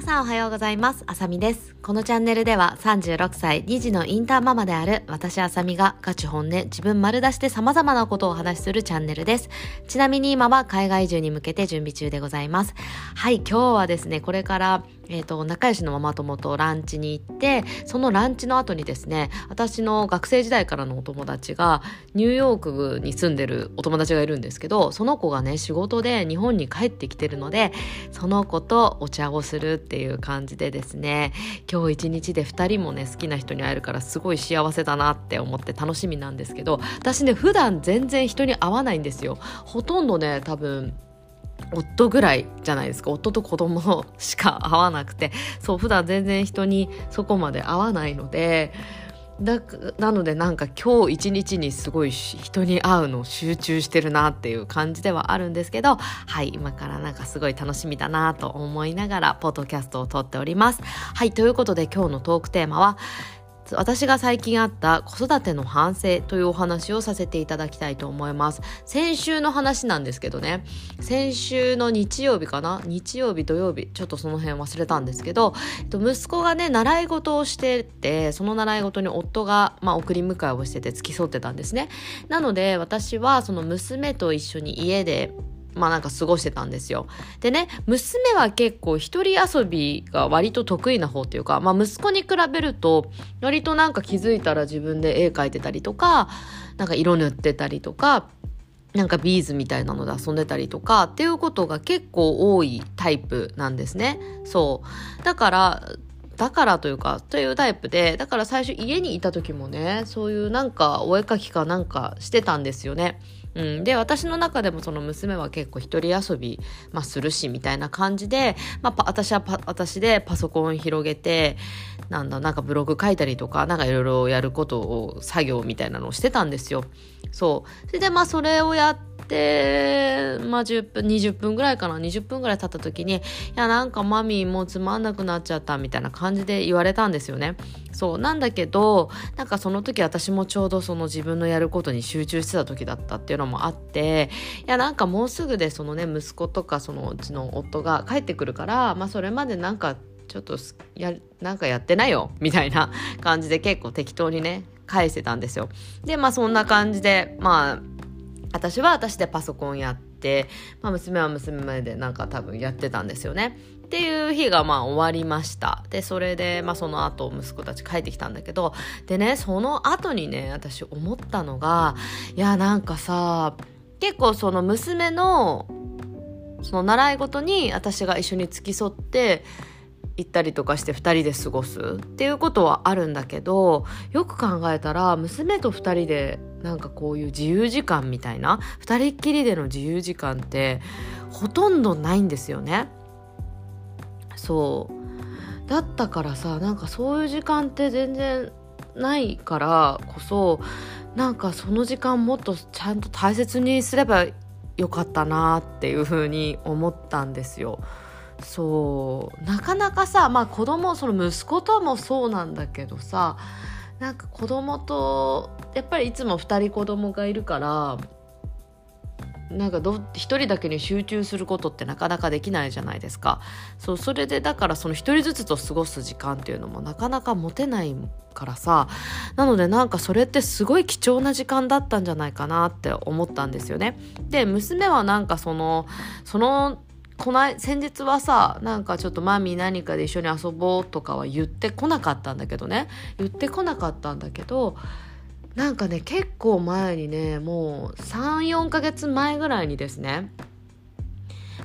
皆さんおはようございます。あさみです。このチャンネルでは36歳2児のインターママである私あさみがガチ本音自分丸出しで様々なことをお話しするチャンネルです。ちなみに今は海外移住に向けて準備中でございます。はい、今日はですね、これからえ、ー、と、仲良しのママ友とランチに行って、そのランチの後にですね、私の学生時代からのお友達が、ニューヨークに住んでるお友達がいるんですけど、その子がね、仕事で日本に帰ってきてるので、その子とお茶をするっていう感じでですね、今日一日で2人もね、好きな人に会えるからすごい幸せだなって思って楽しみなんですけど、私ね、普段全然人に会わないんですよ。ほとんどね、多分、夫ぐらいじゃないですか。夫と子供しか会わなくて。そう普段全然人にそこまで会わないので。だなのでなんか今日一日にすごい人に会うの集中してるなっていう感じではあるんですけど。はい今からなんかすごい楽しみだなと思いながらポッドキャストを撮っております。はいということで今日のトークテーマは私が最近あった子育ての反省というお話をさせていただきたいと思います。先週の話なんですけどね、先週の日曜日かな？日曜日、土曜日、ちょっとその辺忘れたんですけど、えっと息子がね、習い事をしてて、その習い事に夫が、まあ、送り迎えをしてて付き添ってたんですね。なので、私はその娘と一緒に家でまあなんか過ごしてたんですよ。でね、娘は結構一人遊びが割と得意な方っていうか、まあ息子に比べると、割となんか気づいたら自分で絵描いてたりとか、なんか色塗ってたりとか、なんかビーズみたいなので遊んでたりとかっていうことが結構多いタイプなんですね。そう。だから、だからというか、というタイプで、だから最初家にいた時もね、そういうなんかお絵描きかなんかしてたんですよね。うん、で私の中でもその娘は結構一人遊び、まあ、するしみたいな感じで、まあ、私は私でパソコン広げてなんだなんかブログ書いたりとかなんかいろいろやることを作業みたいなのをしてたんですよ。そうそれでまあそれをやって、まあ、10分、20分ぐらいかな、20分ぐらい経った時に、いや、なんかマミーもうつまんなくなっちゃったみたいな感じで言われたんですよね。そう、なんだけど、なんかその時私もちょうどその自分のやることに集中してた時だったっていうのもあって、いや、なんかもうすぐでそのね、息子とかそのうちの夫が帰ってくるから、まあそれまでなんかちょっとや、なんかやってないよみたいな 感じで結構適当にね、返してたんですよ。で、まあそんな感じで、まあ、私は私でパソコンやって、まあ、娘は娘までなんか多分やってたんですよね。っていう日がまあ終わりました。で、それで、まあその後息子たち帰ってきたんだけど、でね、その後にね、私思ったのが、いや、なんかさ、結構その娘の、その習い事に私が一緒に付き添って、行ったりとかして2人で過ごすっていうことはあるんだけどよく考えたら娘と2人でなんかこういう自由時間みたいな2人っきりでの自由時間ってほとんどないんですよね。そうだったからさなんかそういう時間って全然ないからこそなんかその時間もっとちゃんと大切にすればよかったなっていうふうに思ったんですよ。そうなかなかさまあ子供その息子ともそうなんだけどさなんか子供とやっぱりいつも2人子供がいるからなんかど1人だけに集中することってなかなかできないじゃないですか。そうそれでだからその1人ずつと過ごす時間っていうのもなかなか持てないからさ。なのでなんかそれってすごい貴重な時間だったんじゃないかなって思ったんですよね。で娘はなんかそのそのこない先日はさなんかちょっとマミー何かで一緒に遊ぼうとかは言ってこなかったんだけどね。言ってこなかったんだけどなんかね結構前にねもう34ヶ月前ぐらいにですね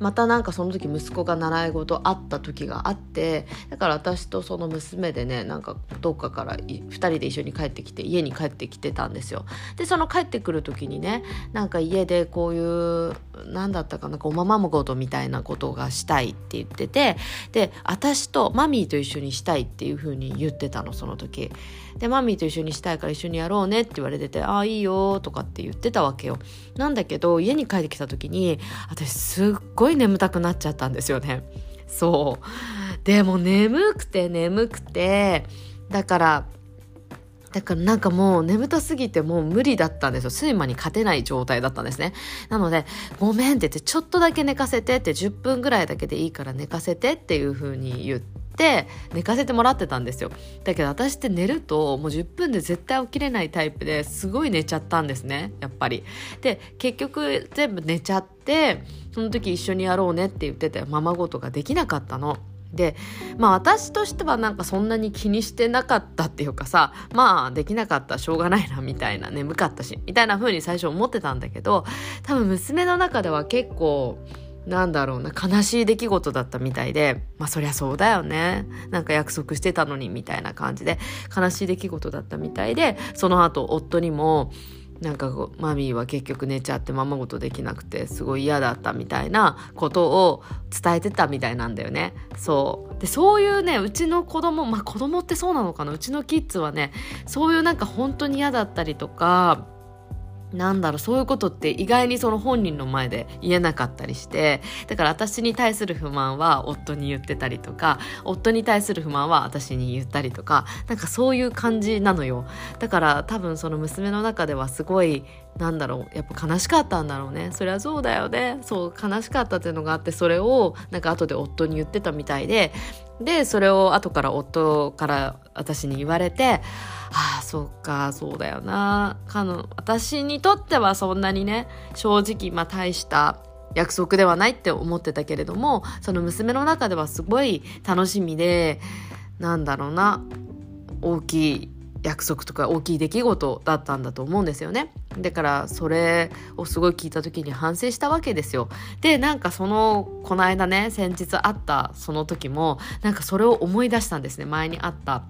またなんかその時息子が習い事あった時があってだから私とその娘でねなんかどっかから2人で一緒に帰ってきて家に帰ってきてたんですよ。でその帰ってくる時にねなんか家でこういう何だったかなおままごとみたいなことがしたいって言っててで私とマミーと一緒にしたいっていう風に言ってたのその時。でマミーと一緒にしたいから一緒にやろうねって言われててああいいよとかって言ってたわけよ。なんだけど家に帰ってきた時に私すっごいごい眠たくなっちゃったんですよねそうでも眠くて眠くてだからだからなんかもう眠たすぎてもう無理だったんですよ。睡魔に勝てない状態だったんですね。なので、ごめんって言って、ちょっとだけ寝かせてって10分ぐらいだけでいいから寝かせてっていう風に言って、寝かせてもらってたんですよ。だけど私って寝るともう10分で絶対起きれないタイプですごい寝ちゃったんですね、やっぱり。で、結局全部寝ちゃって、その時一緒にやろうねって言ってて、ままごとができなかったの。でまあ私としてはなんかそんなに気にしてなかったっていうかさまあできなかったしょうがないなみたいな眠かったしみたいな風に最初思ってたんだけど多分娘の中では結構なんだろうな悲しい出来事だったみたいでまあそりゃそうだよね。なんか約束してたのにみたいな感じで悲しい出来事だったみたいでその後夫にもなんかマミーは結局寝ちゃってままごとできなくてすごい嫌だったみたいなことを伝えてたみたいなんだよね。そう。でそういうねうちの子供まあ子供ってそうなのかな？うちのキッズはねそういうなんか本当に嫌だったりとかなんだろう、そういうことって意外にその本人の前で言えなかったりして、だから私に対する不満は夫に言ってたりとか、夫に対する不満は私に言ったりとか、なんかそういう感じなのよ。だから多分その娘の中ではすごい、なんだろう、やっぱ悲しかったんだろうね。そりゃそうだよね。そう、悲しかったっていうのがあって、それをなんか後で夫に言ってたみたいで、で、それを後から夫から私に言われて、ああ、そっか、そうだよな。かの、私にとってはそんなにね、正直、まあ大した約束ではないって思ってたけれども、その娘の中ではすごい楽しみで、なんだろうな、大きい約束とか大きい出来事だったんだと思うんですよね。だからそれをすごい聞いた時に反省したわけですよ。で、なんかその、この間ね、先日あったその時も、なんかそれを思い出したんですね。前にあった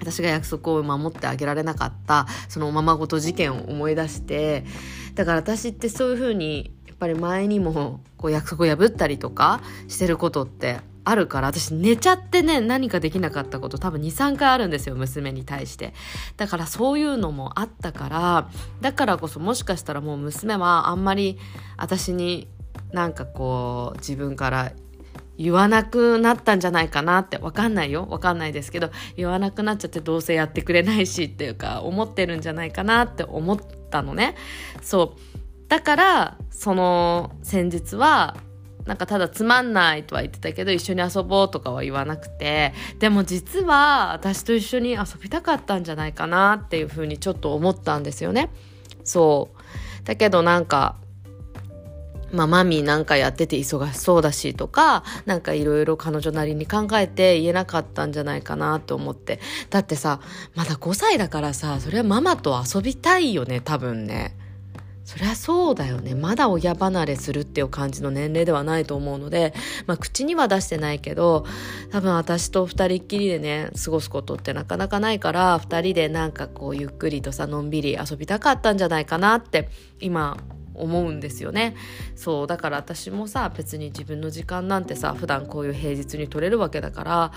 私が約束を守ってあげられなかったそのままごと事件を思い出してだから私ってそういうふうにやっぱり前にもこう約束を破ったりとかしてることってあるから私寝ちゃってね何かできなかったこと多分23回あるんですよ娘に対して。だからそういうのもあったからだからこそもしかしたらもう娘はあんまり私になんかこう自分から言わなくなったんじゃないかなってわかんないよ。わかんないですけど言わなくなっちゃってどうせやってくれないしっていうか思ってるんじゃないかなって思ったのね。そう。だからその先日はなんかただつまんないとは言ってたけど一緒に遊ぼうとかは言わなくてでも実は私と一緒に遊びたかったんじゃないかなっていうふうにちょっと思ったんですよね。そう。だけどなんかまあ、マミーなんかやってて忙しそうだしとか、なんかいろいろ彼女なりに考えて言えなかったんじゃないかなと思って。だってさ、まだ5歳だからさ、それはママと遊びたいよね、多分ね。そりゃそうだよね。まだ親離れするっていう感じの年齢ではないと思うので、まあ口には出してないけど、多分私と二人っきりでね、過ごすことってなかなかないから、二人でなんかこうゆっくりとさ、のんびり遊びたかったんじゃないかなって今思うんですよね。そうだから私もさ別に自分の時間なんてさ普段こういう平日に取れるわけだから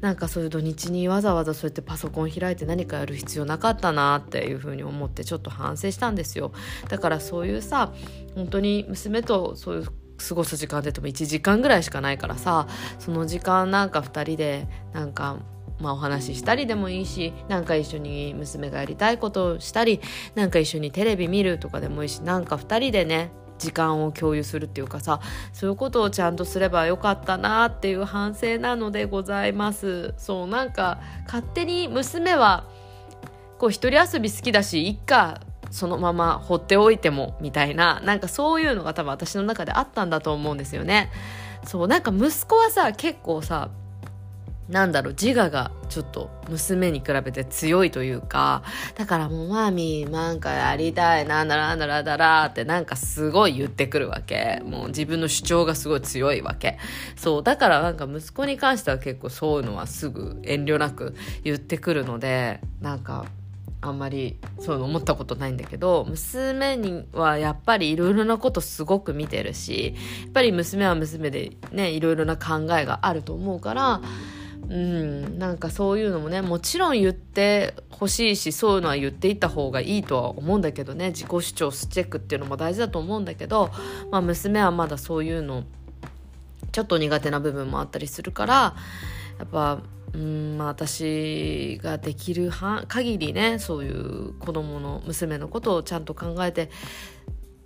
なんかそういう土日にわざわざそうやってパソコン開いて何かやる必要なかったなっていうふうに思ってちょっと反省したんですよ。だからそういうさ本当に娘とそういう過ごす時間って言っても1時間ぐらいしかないからさその時間なんか2人でなんかまあ、お話ししたりでもいいしなんか一緒に娘がやりたいことをしたりなんか一緒にテレビ見るとかでもいいしなんか2人でね時間を共有するっていうかさそういうことをちゃんとすればよかったなっていう反省なのでございます。そうなんか勝手に娘はこう一人遊び好きだしいっかそのまま放っておいてもみたいななんかそういうのが多分私の中であったんだと思うんですよね。そうなんか息子はさ結構さなんだろう、自我がちょっと娘に比べて強いというか、だからもうマミーなんかやりたい、なんだらなんだらだらってなんかすごい言ってくるわけ。もう自分の主張がすごい強いわけ。そう、だからなんか息子に関しては結構そういうのはすぐ遠慮なく言ってくるので、なんかあんまりそう思ったことないんだけど娘にはやっぱりいろいろなことすごく見てるしやっぱり娘は娘でねいろいろな考えがあると思うからうん、なんかそういうのもねもちろん言ってほしいしそういうのは言っていった方がいいとは思うんだけどね自己主張スチェックっていうのも大事だと思うんだけど、まあ、娘はまだそういうのちょっと苦手な部分もあったりするからやっぱうんまあ、私ができる限りねそういう子供の娘のことをちゃんと考えて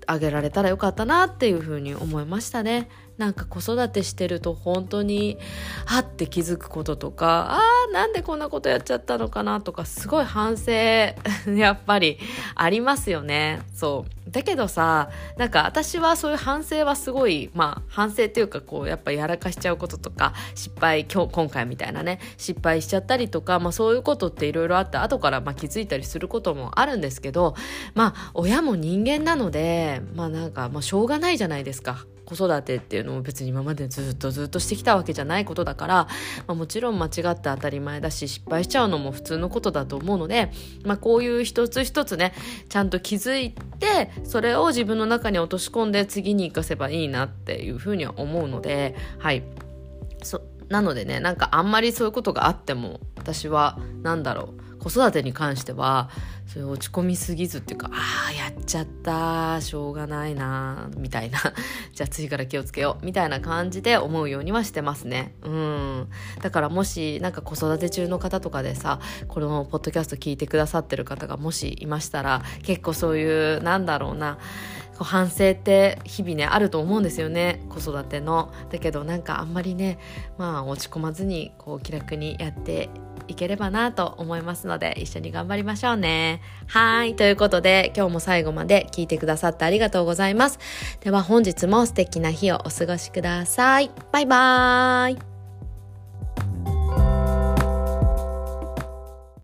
あげられたらよかったなっていうふうに思いましたね。なんか子育てしてると本当にはって気づくこととかあーなんでこんなことやっちゃったのかなとかすごい反省 やっぱりありますよね。そう。だけどさなんか私はそういう反省はすごいまあ反省っていうかこうやっぱやらかしちゃうこととか失敗今日今回みたいなね失敗しちゃったりとか、まあ、そういうことっていろいろあって後からまあ気づいたりすることもあるんですけどまあ親も人間なのでまあなんかまあしょうがないじゃないですか。子育てっていうのも別に今までずっとずっとしてきたわけじゃないことだから、まあ、もちろん間違って当たり前だし失敗しちゃうのも普通のことだと思うので、まあ、こういう一つ一つねちゃんと気づいてそれを自分の中に落とし込んで次に生かせばいいなっていうふうには思うのではい。そなのでねなんかあんまりそういうことがあっても私は何だろう。子育てに関してはそれ落ち込みすぎずっていうかああやっちゃったしょうがないなみたいな。じゃあ次から気をつけようみたいな感じで思うようにはしてますね。うん。だからもしなんか子育て中の方とかでさこのポッドキャスト聞いてくださってる方がもしいましたら結構そういうなんだろうな反省って日々ねあると思うんですよね。子育ての。だけどなんかあんまりねまあ落ち込まずにこう気楽にやっていければなと思いますので一緒に頑張りましょうね。はい。ということで今日も最後まで聞いてくださってありがとうございます。では本日も素敵な日をお過ごしください。バイバーイ。